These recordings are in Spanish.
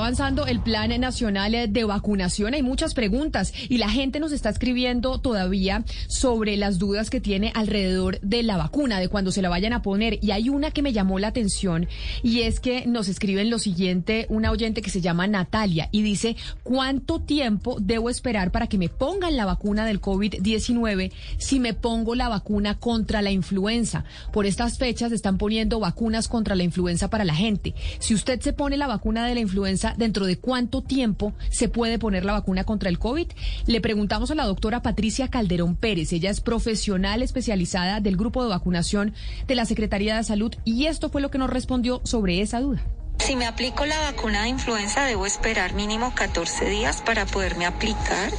Avanzando el Plan Nacional de Vacunación. Hay muchas preguntas y la gente nos está escribiendo todavía sobre las dudas que tiene alrededor de la vacuna, de cuando se la vayan a poner. Y hay una que me llamó la atención y es que nos escriben lo siguiente, una oyente que se llama Natalia y dice, ¿cuánto tiempo debo esperar para que me pongan la vacuna del COVID-19 si me pongo la vacuna contra la influenza? Por estas fechas están poniendo vacunas contra la influenza para la gente. Si usted se pone la vacuna de la influenza, dentro de cuánto tiempo se puede poner la vacuna contra el COVID. Le preguntamos a la doctora Patricia Calderón Pérez. Ella es profesional especializada del grupo de vacunación de la Secretaría de Salud y esto fue lo que nos respondió sobre esa duda. Si me aplico la vacuna de influenza, debo esperar mínimo 14 días para poderme aplicar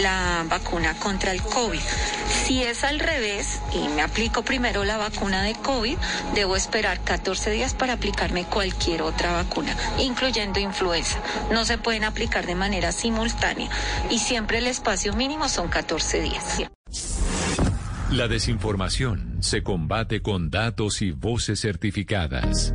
la vacuna contra el COVID. Si es al revés y me aplico primero la vacuna de COVID, debo esperar 14 días para aplicarme cualquier otra vacuna, incluyendo influenza. No se pueden aplicar de manera simultánea y siempre el espacio mínimo son 14 días. La desinformación se combate con datos y voces certificadas.